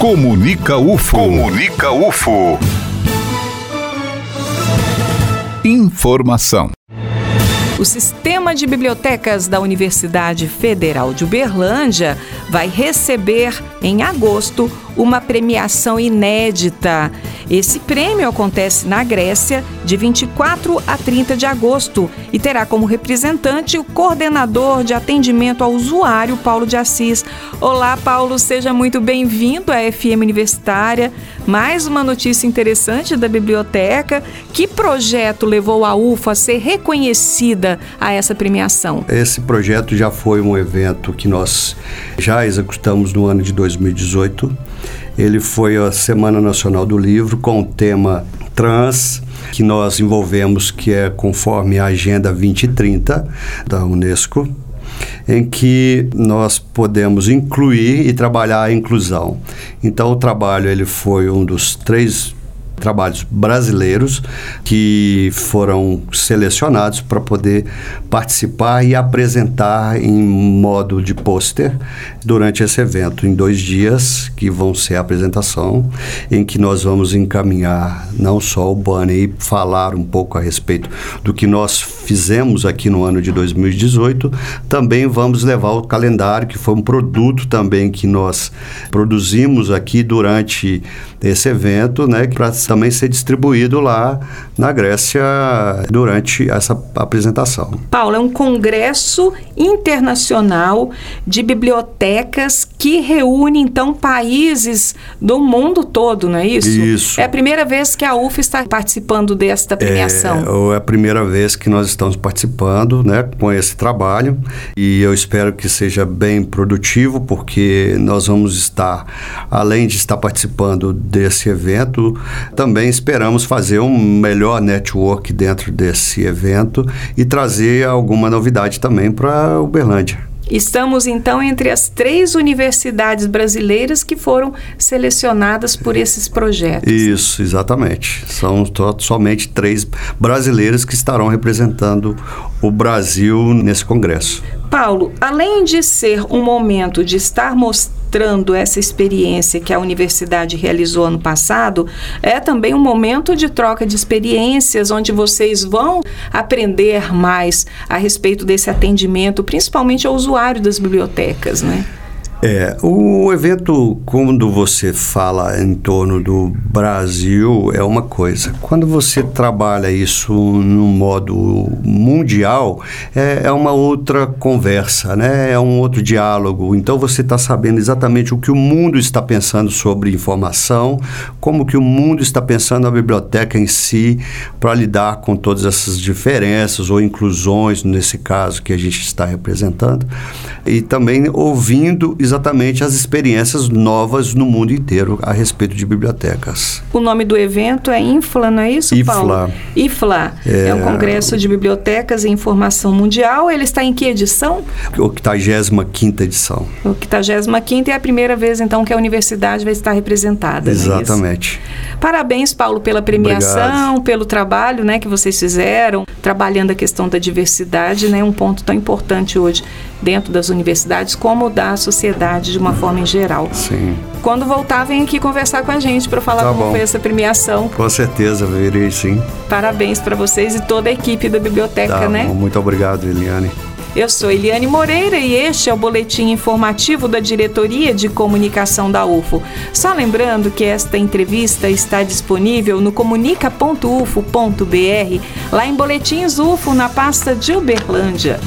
Comunica UFO. Comunica UFO. Informação. O Sistema de Bibliotecas da Universidade Federal de Uberlândia vai receber, em agosto, uma premiação inédita. Esse prêmio acontece na Grécia de 24 a 30 de agosto e terá como representante o coordenador de atendimento ao usuário, Paulo de Assis. Olá, Paulo, seja muito bem-vindo à FM Universitária. Mais uma notícia interessante da biblioteca. Que projeto levou a UFA a ser reconhecida a essa premiação? Esse projeto já foi um evento que nós já executamos no ano de 2018. Ele foi a Semana Nacional do Livro com o tema trans que nós envolvemos, que é conforme a Agenda 2030 da Unesco, em que nós podemos incluir e trabalhar a inclusão. Então o trabalho ele foi um dos três trabalhos brasileiros que foram selecionados para poder participar e apresentar em modo de pôster durante esse evento, em dois dias, que vão ser a apresentação, em que nós vamos encaminhar não só o banner e falar um pouco a respeito do que nós fizemos aqui no ano de 2018, também vamos levar o calendário, que foi um produto também que nós produzimos aqui durante esse evento, né, para também ser distribuído lá na Grécia durante essa apresentação. Paulo, é um congresso internacional de bibliotecas que reúne então países do mundo todo, não é isso? Isso. É a primeira vez que a UF está participando desta premiação. É, é a primeira vez que nós estamos participando, né, com esse trabalho e eu espero que seja bem produtivo porque nós vamos estar além de estar participando desse evento, também esperamos fazer um melhor network dentro desse evento e trazer alguma novidade também para Uberlândia. Estamos então entre as três universidades brasileiras que foram selecionadas por esses projetos. Isso, exatamente. São somente três brasileiras que estarão representando o Brasil nesse congresso. Paulo, além de ser um momento de estar mostrando essa experiência que a universidade realizou ano passado, é também um momento de troca de experiências, onde vocês vão aprender mais a respeito desse atendimento, principalmente ao usuário das bibliotecas, né? É, o evento, quando você fala em torno do Brasil, é uma coisa. Quando você trabalha isso no modo mundial, é, é uma outra conversa, né? é um outro diálogo. Então você está sabendo exatamente o que o mundo está pensando sobre informação, como que o mundo está pensando a biblioteca em si, para lidar com todas essas diferenças ou inclusões, nesse caso que a gente está representando, e também ouvindo exatamente as experiências novas no mundo inteiro a respeito de bibliotecas. O nome do evento é INFLA, não é isso, IFLA. Paulo? IFLA. É... é um congresso de bibliotecas e informação mundial. Ele está em que edição? 85 edição. 85 é a primeira vez, então, que a universidade vai estar representada. É Exatamente. É Parabéns, Paulo, pela premiação, Obrigado. pelo trabalho né, que vocês fizeram, trabalhando a questão da diversidade, né, um ponto tão importante hoje dentro das universidades como da sociedade de uma forma em geral. Sim. Quando voltar, vem aqui conversar com a gente para falar tá como bom. foi essa premiação. Com certeza, virei sim. Parabéns para vocês e toda a equipe da biblioteca, tá né? Bom. Muito obrigado, Eliane. Eu sou Eliane Moreira e este é o boletim informativo da Diretoria de Comunicação da UFO. Só lembrando que esta entrevista está disponível no comunica.ufo.br, lá em Boletins UFO, na pasta de Uberlândia.